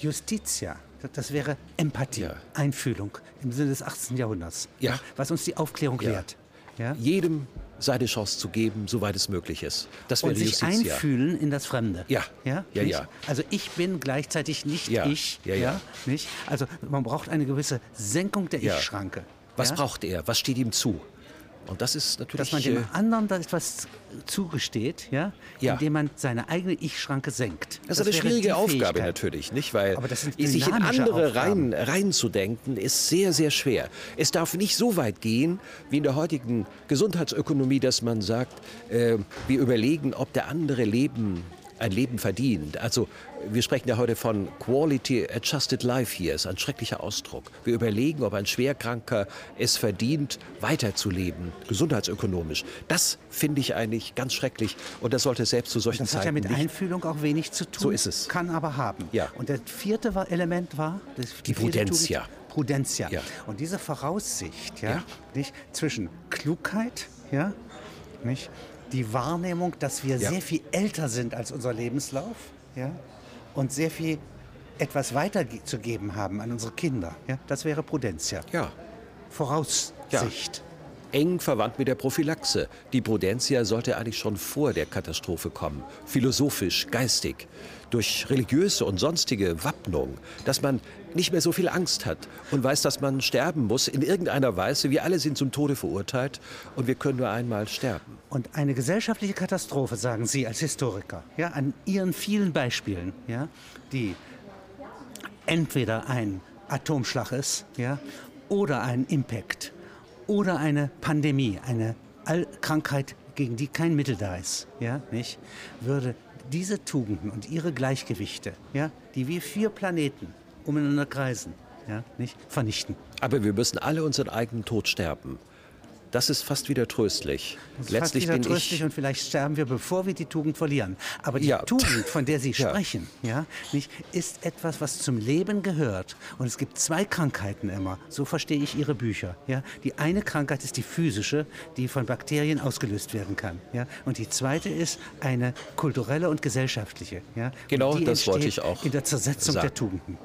A: Justitia das wäre Empathie, ja. Einfühlung im Sinne des 18. Jahrhunderts, ja. was uns die Aufklärung ja. lehrt.
B: Ja? Jedem seine Chance zu geben, soweit es möglich ist.
A: Das wäre Und sich Justiz, einfühlen in das Fremde.
B: Ja, ja, ja, ja.
A: Also ich bin gleichzeitig nicht ich. Ja, ja. Nicht? Also man braucht eine gewisse Senkung der Ich-Schranke.
B: Was braucht er? Was steht ihm zu? Und das ist natürlich.
A: Dass man dem äh, anderen da etwas zugesteht, ja? ja? indem man seine eigene Ich-Schranke senkt.
B: Das, das ist eine schwierige Aufgabe natürlich, nicht? Weil sich in andere rein, reinzudenken, ist sehr, sehr schwer. Es darf nicht so weit gehen, wie in der heutigen Gesundheitsökonomie, dass man sagt, äh, wir überlegen, ob der andere Leben ein Leben verdient. Also wir sprechen ja heute von Quality Adjusted Life hier, ist ein schrecklicher Ausdruck. Wir überlegen, ob ein Schwerkranker es verdient, weiterzuleben, gesundheitsökonomisch. Das finde ich eigentlich ganz schrecklich und das sollte selbst zu solchen
A: das
B: Zeiten
A: Das hat ja mit Einfühlung auch wenig zu tun.
B: So ist es.
A: Kann aber haben. Ja. Und das vierte Element war
B: die, die Prudentia.
A: Prudentia. Ja. Und diese Voraussicht ja, ja. Nicht, zwischen Klugheit ja, nicht, die Wahrnehmung, dass wir ja. sehr viel älter sind als unser Lebenslauf ja, und sehr viel etwas weiterzugeben haben an unsere Kinder. Ja, das wäre Prudentia.
B: Ja.
A: Voraussicht. Ja
B: eng verwandt mit der Prophylaxe. Die Prudentia sollte eigentlich schon vor der Katastrophe kommen. Philosophisch, geistig, durch religiöse und sonstige Wappnung, dass man nicht mehr so viel Angst hat und weiß, dass man sterben muss in irgendeiner Weise. Wir alle sind zum Tode verurteilt und wir können nur einmal sterben.
A: Und eine gesellschaftliche Katastrophe, sagen Sie als Historiker, ja, an Ihren vielen Beispielen, ja, die entweder ein Atomschlag ist ja, oder ein Impact oder eine Pandemie, eine Krankheit, gegen die kein Mittel da ist, ja, nicht, würde diese Tugenden und ihre Gleichgewichte, ja, die wie vier Planeten umeinander kreisen, ja, nicht, vernichten.
B: Aber wir müssen alle unseren eigenen Tod sterben. Das ist fast wieder tröstlich.
A: Das ist Letztlich fast wieder tröstlich und vielleicht sterben wir, bevor wir die Tugend verlieren. Aber die ja. Tugend, von der Sie sprechen, ja, nicht, ist etwas, was zum Leben gehört. Und es gibt zwei Krankheiten immer. So verstehe ich Ihre Bücher. Ja. Die eine Krankheit ist die physische, die von Bakterien ausgelöst werden kann. Ja. Und die zweite ist eine kulturelle und gesellschaftliche. Ja.
B: Genau, das wollte ich auch.
A: In der Zersetzung sagen. der Tugenden.